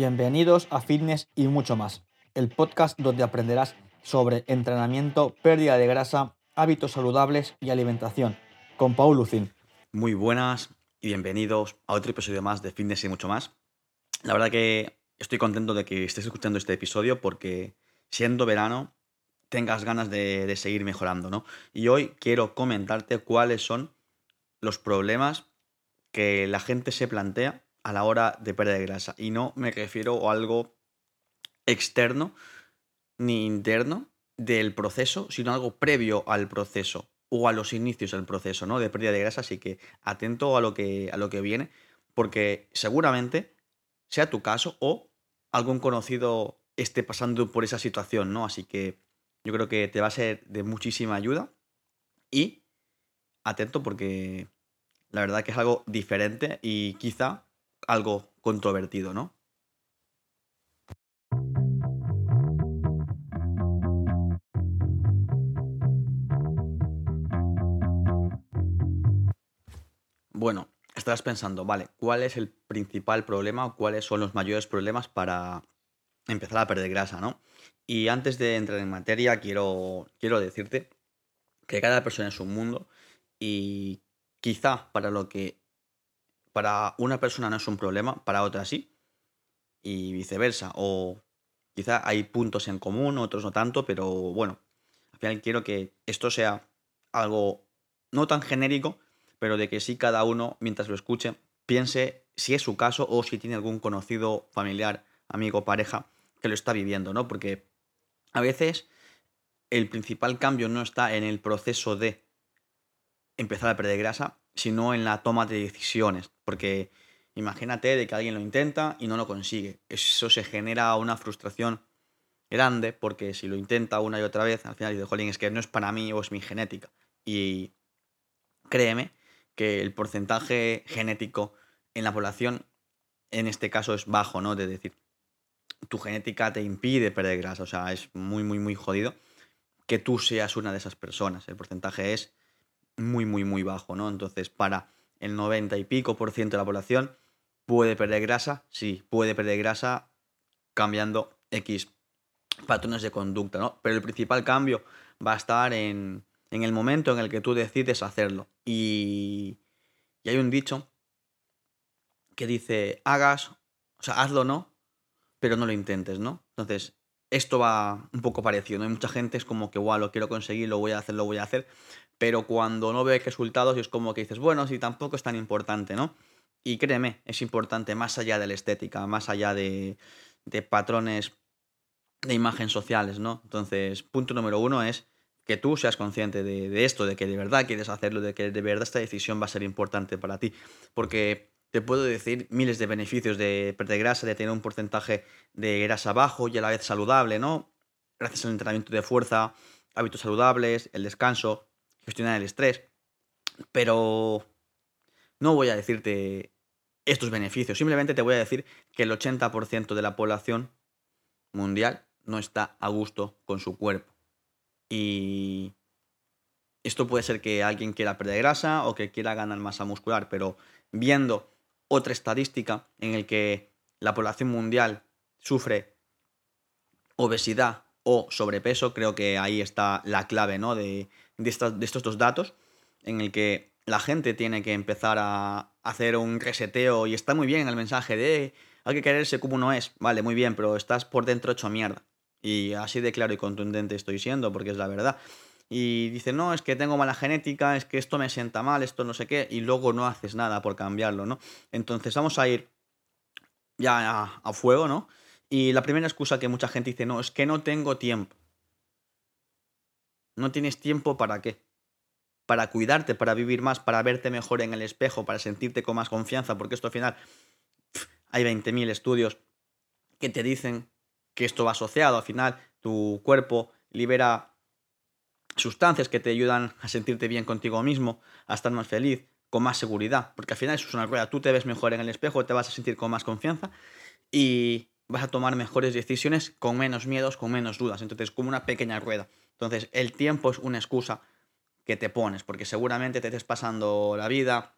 Bienvenidos a Fitness y mucho más, el podcast donde aprenderás sobre entrenamiento, pérdida de grasa, hábitos saludables y alimentación, con Paul Lucin. Muy buenas y bienvenidos a otro episodio más de Fitness y mucho más. La verdad que estoy contento de que estés escuchando este episodio porque siendo verano tengas ganas de, de seguir mejorando, ¿no? Y hoy quiero comentarte cuáles son los problemas que la gente se plantea a la hora de perder grasa. Y no me refiero a algo externo ni interno del proceso, sino algo previo al proceso o a los inicios del proceso, ¿no? De pérdida de grasa. Así que atento a lo que, a lo que viene, porque seguramente sea tu caso o algún conocido esté pasando por esa situación, ¿no? Así que yo creo que te va a ser de muchísima ayuda y atento porque la verdad que es algo diferente y quizá algo controvertido, ¿no? Bueno, estarás pensando, vale, ¿cuál es el principal problema o cuáles son los mayores problemas para empezar a perder grasa, ¿no? Y antes de entrar en materia, quiero, quiero decirte que cada persona es un mundo y quizá para lo que para una persona no es un problema, para otra sí, y viceversa. O quizá hay puntos en común, otros no tanto, pero bueno, al final quiero que esto sea algo no tan genérico, pero de que sí cada uno, mientras lo escuche, piense si es su caso o si tiene algún conocido, familiar, amigo, pareja que lo está viviendo, ¿no? Porque a veces el principal cambio no está en el proceso de empezar a perder grasa, sino en la toma de decisiones. Porque imagínate de que alguien lo intenta y no lo consigue. Eso se genera una frustración grande porque si lo intenta una y otra vez, al final dice, jolín, es que no es para mí o es mi genética. Y créeme que el porcentaje genético en la población en este caso es bajo, ¿no? De decir, tu genética te impide perder grasa, o sea, es muy, muy, muy jodido que tú seas una de esas personas. El porcentaje es muy, muy, muy bajo, ¿no? Entonces, para el 90 y pico por ciento de la población, ¿puede perder grasa? Sí, puede perder grasa cambiando X patrones de conducta, ¿no? Pero el principal cambio va a estar en, en el momento en el que tú decides hacerlo. Y, y hay un dicho que dice, hagas, o sea, hazlo no, pero no lo intentes, ¿no? Entonces, esto va un poco parecido, ¿no? Hay mucha gente es como que, guau, lo quiero conseguir, lo voy a hacer, lo voy a hacer, pero cuando no ve resultados es como que dices, bueno, sí, tampoco es tan importante, ¿no? Y créeme, es importante más allá de la estética, más allá de, de patrones de imagen sociales, ¿no? Entonces, punto número uno es que tú seas consciente de, esto, de que de verdad quieres hacerlo, de que de verdad esta decisión va a ser importante para ti. Porque te puedo decir miles de beneficios de perder grasa, de tener un porcentaje de grasa bajo y a la vez saludable, ¿no? Gracias al entrenamiento de fuerza, hábitos saludables, el descanso, gestionar el estrés. Pero no voy a decirte estos beneficios, simplemente te voy a decir que el 80% de la población mundial no está a gusto con su cuerpo. Y esto puede ser que alguien quiera perder grasa o que quiera ganar masa muscular, pero viendo otra estadística en el que la población mundial sufre obesidad o sobrepeso, creo que ahí está la clave ¿no? de, de, estos dos datos, en el que la gente tiene que empezar a hacer un reseteo y está muy bien el mensaje de hay que quererse como uno es, vale, muy bien, pero estás por dentro hecho mierda. Y así de claro y contundente estoy siendo, porque es la verdad y dice, no, es que tengo mala genética, es que esto me sienta mal, esto no sé qué, y luego no haces nada por cambiarlo, ¿no? Entonces vamos a ir ya a, fuego, ¿no? Y la primera excusa que mucha gente dice, no, es que no tengo tiempo. ¿No tienes tiempo para qué? Para cuidarte, para vivir más, para verte mejor en el espejo, para sentirte con más confianza, porque esto al final hay 20.000 estudios que te dicen que esto va asociado, al final tu cuerpo libera sustancias que te ayudan a sentirte bien contigo mismo, a estar más feliz, con más seguridad, porque al final es una rueda, tú te ves mejor en el espejo, te vas a sentir con más confianza y vas a tomar mejores decisiones con menos miedos, con menos dudas, entonces como una pequeña rueda. Entonces el tiempo es una excusa que te pones, porque seguramente te estés pasando la vida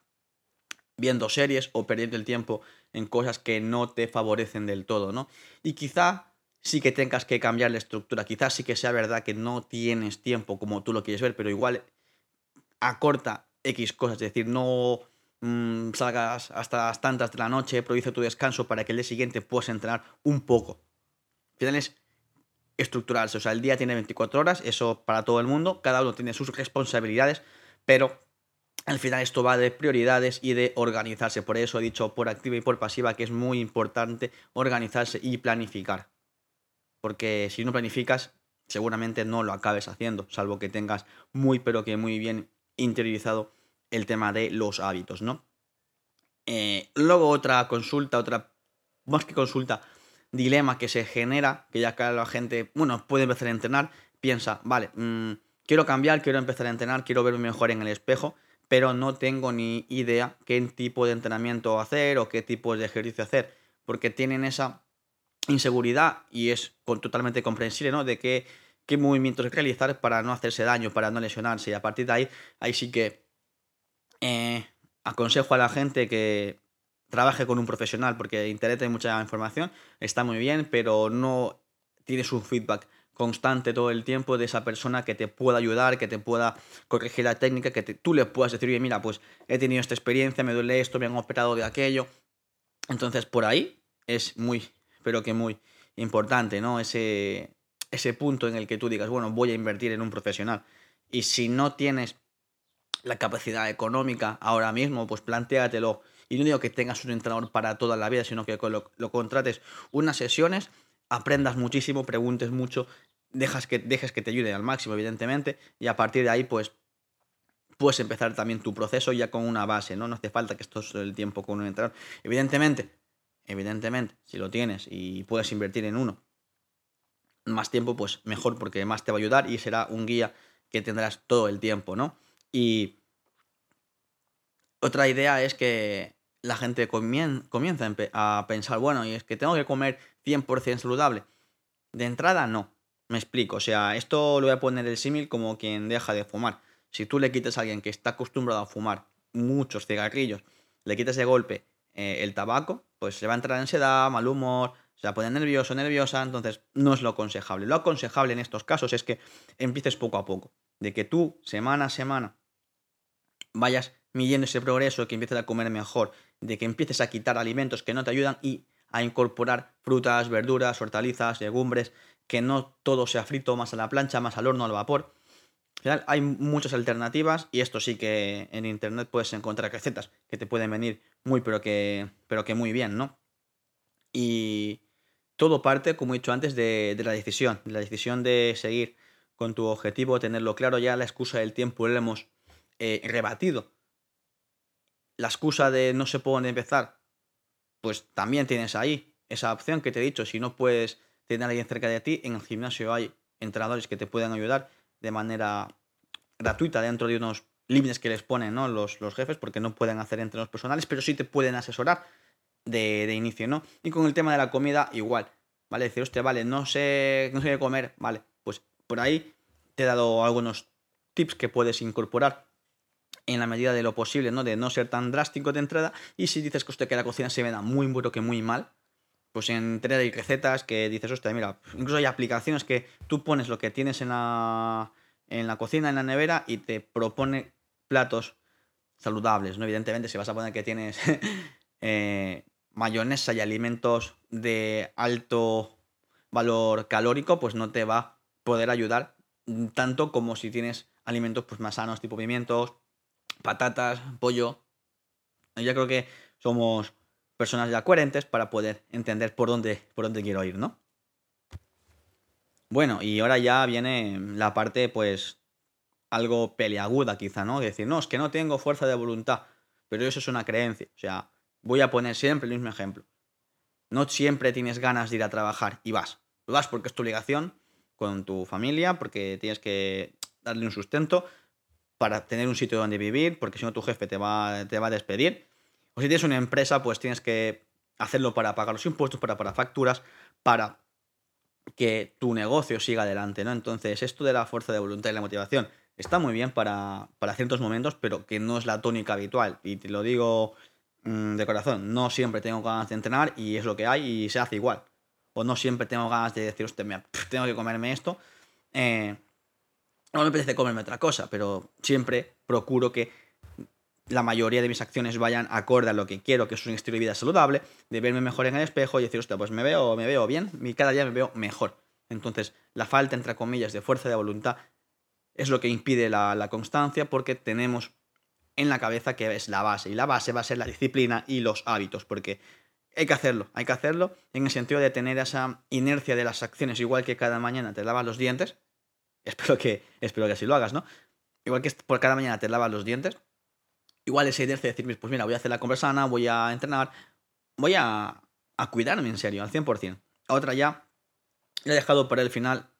viendo series o perdiendo el tiempo en cosas que no te favorecen del todo, ¿no? Y quizá sí que tengas que cambiar la estructura, quizás sí que sea verdad que no tienes tiempo como tú lo quieres ver, pero igual acorta X cosas, es decir, no mm, salgas hasta las tantas de la noche, produce tu descanso para que el día siguiente puedas entrenar un poco. Al final es estructurarse, o sea, el día tiene 24 horas, eso para todo el mundo, cada uno tiene sus responsabilidades, pero al final esto va de prioridades y de organizarse. Por eso he dicho por activa y por pasiva que es muy importante organizarse y planificar. Porque si no planificas, seguramente no lo acabes haciendo, salvo que tengas muy pero que muy bien interiorizado el tema de los hábitos, ¿no? Eh, luego otra consulta, otra, más que consulta, dilema que se genera, que ya que la gente, bueno, puede empezar a entrenar, piensa, vale, mm, quiero cambiar, quiero empezar a entrenar, quiero verme mejor en el espejo, pero no tengo ni idea qué tipo de entrenamiento hacer o qué tipo de ejercicio hacer, porque tienen esa inseguridad y es totalmente comprensible, ¿no? De qué, qué movimientos realizar para no hacerse daño, para no lesionarse. Y a partir de ahí, ahí sí que eh, aconsejo a la gente que trabaje con un profesional, porque Internet hay mucha información, está muy bien, pero no tienes un feedback constante todo el tiempo de esa persona que te pueda ayudar, que te pueda corregir la técnica, que tú le puedas decir, oye, mira, pues he tenido esta experiencia, me duele esto, me han operado de aquello. Entonces, por ahí es muy, pero que muy importante, ¿no? Ese, ese punto en el que tú digas, bueno, voy a invertir en un profesional. Y si no tienes la capacidad económica ahora mismo, pues plantéatelo. Y no digo que tengas un entrenador para toda la vida, sino que lo, contrates unas sesiones aprendas muchísimo, preguntes mucho, dejas que, dejes que te ayude al máximo, evidentemente, y a partir de ahí, pues, puedes empezar también tu proceso ya con una base, ¿no? No hace falta que esto es el tiempo con un entrenador. Evidentemente, evidentemente, si lo tienes y puedes invertir en uno más tiempo, pues mejor porque más te va a ayudar y será un guía que tendrás todo el tiempo, ¿no? Y otra idea es que la gente comienza a pensar, bueno, y es que tengo que comer 100% saludable. De entrada, no. Me explico. O sea, esto lo voy a poner el símil como quien deja de fumar. Si tú le quitas a alguien que está acostumbrado a fumar muchos cigarrillos, le quitas de golpe eh, el tabaco, pues se va a entrar en ansiedad, mal humor, se va a poner nervioso, nerviosa, entonces no es lo aconsejable. Lo aconsejable en estos casos es que empieces poco a poco, de que tú semana a semana vayas midiendo ese progreso, que empieces a comer mejor, de que empieces a quitar alimentos que no te ayudan y a incorporar frutas, verduras, hortalizas, legumbres, que no todo sea frito, más a la plancha, más al horno, al vapor. Hay muchas alternativas y esto sí que en internet puedes encontrar recetas que te pueden venir muy pero que, pero que muy bien, ¿no? Y todo parte, como he dicho antes, de, la decisión, de la decisión de seguir con tu objetivo, tenerlo claro ya, la excusa del tiempo la hemos eh, rebatido la excusa de no se puede empezar, pues también tienes ahí esa opción que te he dicho. Si no puedes tener a alguien cerca de ti, en el gimnasio hay entrenadores que te pueden ayudar de manera gratuita dentro de unos límites que les ponen ¿no? los, los jefes, porque no pueden hacer entrenos personales, pero sí te pueden asesorar de, de, inicio, ¿no? Y con el tema de la comida, igual, ¿vale? Decir, hostia, vale, no sé, no sé qué comer, vale, pues por ahí te he dado algunos tips que puedes incorporar en la medida de lo posible, ¿no? De no ser tan drástico de entrada. Y si dices que, usted, que la cocina se me da muy, muy, que muy mal, pues en hay recetas que dices, hostia, mira, incluso hay aplicaciones que tú pones lo que tienes en la, en la cocina, en la nevera, y te propone platos saludables, ¿no? Evidentemente, si vas a poner que tienes eh, mayonesa y alimentos de alto valor calórico, pues no te va a poder ayudar tanto como si tienes alimentos pues, más sanos, tipo pimientos, patatas, pollo. Ya creo que somos personas ya coherentes para poder entender por dónde, por dónde quiero ir, ¿no? Bueno, y ahora ya viene la parte, pues, algo peleaguda quizá, ¿no? decir, no, es que no tengo fuerza de voluntad, pero eso es una creencia. O sea, voy a poner siempre el mismo ejemplo. No siempre tienes ganas de ir a trabajar y vas. Vas porque es tu obligación con tu familia, porque tienes que darle un sustento, para tener un sitio donde vivir, porque si no tu jefe te va, te va a despedir. O si tienes una empresa, pues tienes que hacerlo para pagar los impuestos, para pagar facturas, para que tu negocio siga adelante, ¿no? Entonces, esto de la fuerza de voluntad y la motivación está muy bien para, para ciertos momentos, pero que no es la tónica habitual. Y te lo digo mm, de corazón, no siempre tengo ganas de entrenar y es lo que hay y se hace igual. O no siempre tengo ganas de decir, usted, tengo que comerme esto. Eh, no me apetece comerme otra cosa, pero siempre procuro que la mayoría de mis acciones vayan acorde a lo que quiero, que es un estilo de vida saludable, de verme mejor en el espejo y decir, usted, pues me veo, me veo bien, y cada día me veo mejor. Entonces, la falta, entre comillas, de fuerza de voluntad es lo que impide la, la constancia porque tenemos en la cabeza que es la base. Y la base va a ser la disciplina y los hábitos, porque hay que hacerlo, hay que hacerlo en el sentido de tener esa inercia de las acciones, igual que cada mañana te lavas los dientes. Espero que, espero que así lo hagas, ¿no? Igual que por cada mañana te lavas los dientes, igual esa inercia de decir, pues mira, voy a hacer la compra sana, voy a entrenar, voy a, a cuidarme en serio, al 100%. Otra ya, he dejado para el final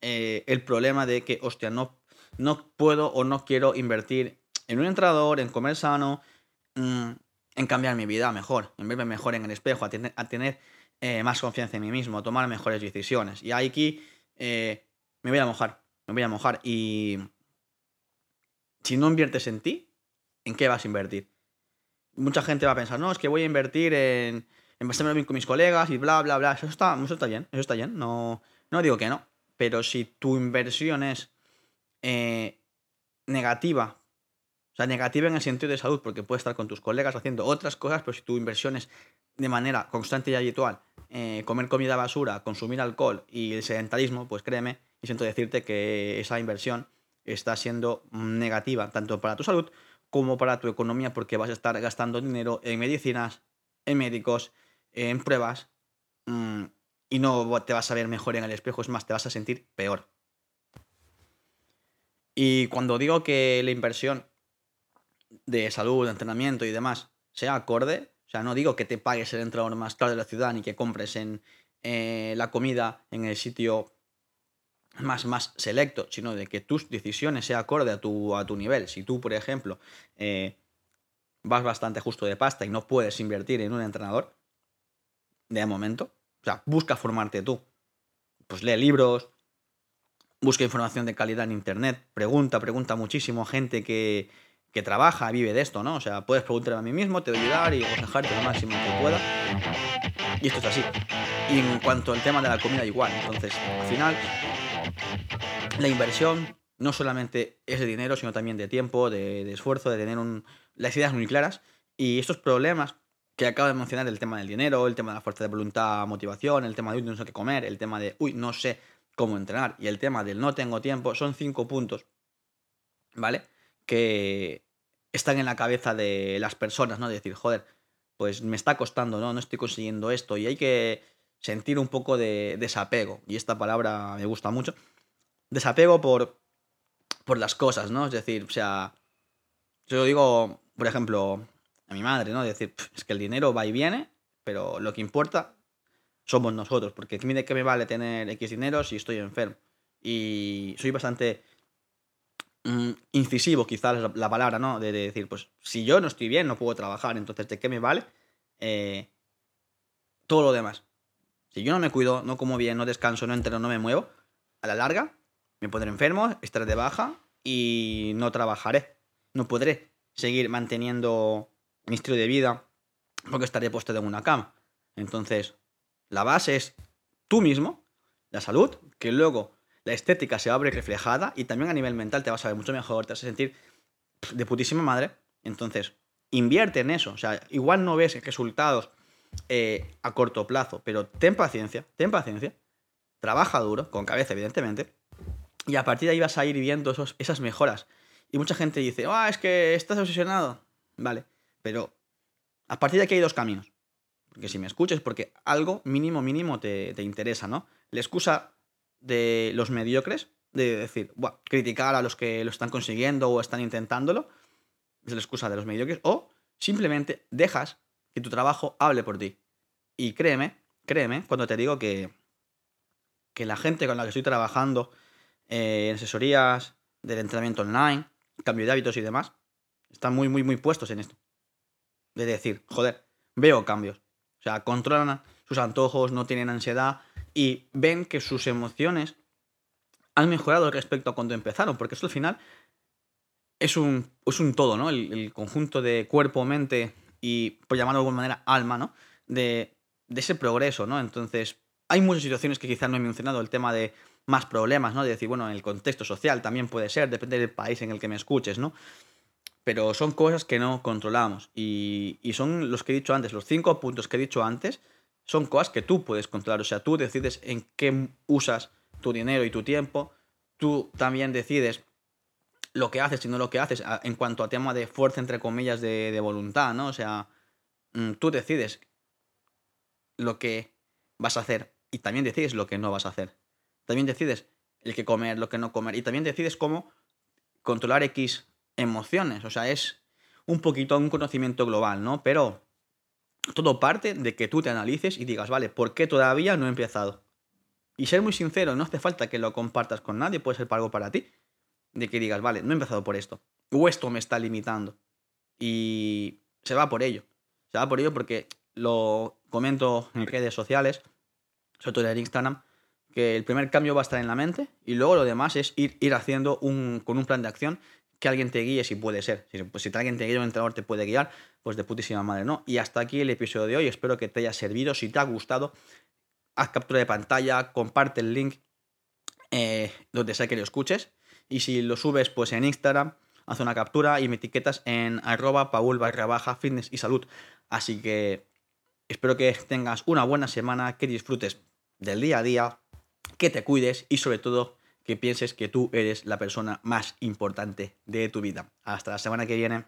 eh, el problema de que, hostia, no, no puedo o no quiero invertir en un entrenador, en comer sano, mm, en cambiar mi vida mejor, en verme mejor en el espejo, a tener, a tener eh, más confianza en mí mismo, a tomar mejores decisiones. Y aquí eh, me voy a mojar, me voy a mojar. Y si no inviertes en ti, ¿en qué vas a invertir? Mucha gente va a pensar, no, es que voy a invertir en, en pasarme bien con mis colegas y bla, bla, bla. Eso está, eso está bien, eso está bien. No, no digo que no. Pero si tu inversión es eh, negativa, o sea, negativa en el sentido de salud, porque puedes estar con tus colegas haciendo otras cosas, pero si tu inversión es de manera constante y habitual, eh, comer comida basura, consumir alcohol y el sedentarismo, pues créeme, y siento decirte que esa inversión está siendo negativa tanto para tu salud como para tu economía porque vas a estar gastando dinero en medicinas, en médicos, en pruebas mm, y no te vas a ver mejor en el espejo, es más, te vas a sentir peor. Y cuando digo que la inversión de salud, de entrenamiento y demás sea acorde, o sea, no digo que te pagues el entrenador más caro de la ciudad ni que compres en eh, la comida en el sitio más, más selecto, sino de que tus decisiones sean acorde a tu, a tu nivel. Si tú, por ejemplo, eh, vas bastante justo de pasta y no puedes invertir en un entrenador, de momento, o sea, busca formarte tú. Pues lee libros, busca información de calidad en internet, pregunta, pregunta muchísimo a gente que, que trabaja, vive de esto, ¿no? O sea, puedes preguntarme a mí mismo, te voy a ayudar y aconsejarte lo máximo que pueda. Y esto es así. Y en cuanto al tema de la comida, igual. Entonces, al final, la inversión no solamente es de dinero, sino también de tiempo, de, esfuerzo, de tener las ideas muy claras. Y estos problemas que acabo de mencionar, el tema del dinero, el tema de la fuerza de voluntad, motivación, el tema de, no sé qué comer, el tema de, uy, no sé cómo entrenar, y el tema del no tengo tiempo, son cinco puntos, ¿vale? Que están en la cabeza de las personas, ¿no? De decir, joder, pues me está costando, ¿no? No estoy consiguiendo esto, y hay que sentir un poco de desapego, y esta palabra me gusta mucho, desapego por, por las cosas, ¿no? Es decir, o sea, yo digo, por ejemplo, a mi madre, ¿no? Es decir, es que el dinero va y viene, pero lo que importa somos nosotros, porque mire que me vale tener X dinero si estoy enfermo. Y soy bastante mm, incisivo, quizás la, la palabra, ¿no? De, decir, pues si yo no estoy bien, no puedo trabajar, entonces ¿de qué me vale? Eh, todo lo demás. Si yo no me cuido, no como bien, no descanso, no entreno, no me muevo, a la larga me pondré enfermo, estaré de baja y no trabajaré. No podré seguir manteniendo mi estilo de vida porque estaré puesto en una cama. Entonces, la base es tú mismo, la salud, que luego la estética se abre reflejada y también a nivel mental te vas a ver mucho mejor, te vas a sentir de putísima madre. Entonces, invierte en eso. O sea, igual no ves resultados eh, a corto plazo, pero ten paciencia, ten paciencia, trabaja duro, con cabeza evidentemente, y a partir de ahí vas a ir viendo esos, esas mejoras. Y mucha gente dice, ah, es que estás obsesionado. Vale, pero a partir de aquí hay dos caminos. Porque si me escuches, porque algo mínimo, mínimo te, te interesa, ¿no? La excusa de los mediocres, de decir, criticar a los que lo están consiguiendo o están intentándolo, es la excusa de los mediocres, o simplemente dejas que tu trabajo hable por ti. Y créeme, créeme, cuando te digo que, que la gente con la que estoy trabajando eh, asesorías del entrenamiento online, cambio de hábitos y demás, están muy, muy, muy puestos en esto. De decir, joder, veo cambios. O sea, controlan sus antojos, no tienen ansiedad y ven que sus emociones han mejorado respecto a cuando empezaron, porque eso al final es un, es un todo, ¿no? El, conjunto de cuerpo, mente y, por llamarlo de alguna manera, alma, ¿no? De, de ese progreso, ¿no? Entonces, hay muchas situaciones que quizás no he mencionado, el tema de más problemas, ¿no? De decir, bueno, en el contexto social también puede ser, depende del país en el que me escuches, ¿no? Pero son cosas que no controlamos. Y, y son los que he dicho antes, los cinco puntos que he dicho antes, son cosas que tú puedes controlar. O sea, tú decides en qué usas tu dinero y tu tiempo. Tú también decides lo que haces y no lo que haces en cuanto a tema de fuerza, entre comillas, de, de voluntad, ¿no? O sea, mm, tú decides lo que vas a hacer y también decides lo que no vas a hacer. También decides el que comer, lo que no comer y también decides cómo controlar X emociones. O sea, es un poquito un conocimiento global, ¿no? Pero todo parte de que tú te analices y digas, vale, ¿por qué todavía no he empezado? Y ser muy sincero, no hace falta que lo compartas con nadie, puede ser algo para ti. De que digas, vale, no he empezado por esto. O esto me está limitando. Y se va por ello. Se va por ello porque lo comento en redes sociales, sobre todo en Instagram, que el primer cambio va a estar en la mente y luego lo demás es ir, ir haciendo un, con un plan de acción que alguien te guíe si puede ser. Si, pues, si alguien te guía, un entrenador te puede guiar, pues de putísima madre, ¿no? Y hasta aquí el episodio de hoy. Espero que te haya servido. Si te ha gustado, haz captura de pantalla, comparte el link eh, donde sea que lo escuches. Y si lo subes, pues en Instagram, haz una captura y me etiquetas en arroba paul barra baja fitness y salud. Así que espero que tengas una buena semana, que disfrutes del día a día, que te cuides y sobre todo que pienses que tú eres la persona más importante de tu vida. Hasta la semana que viene.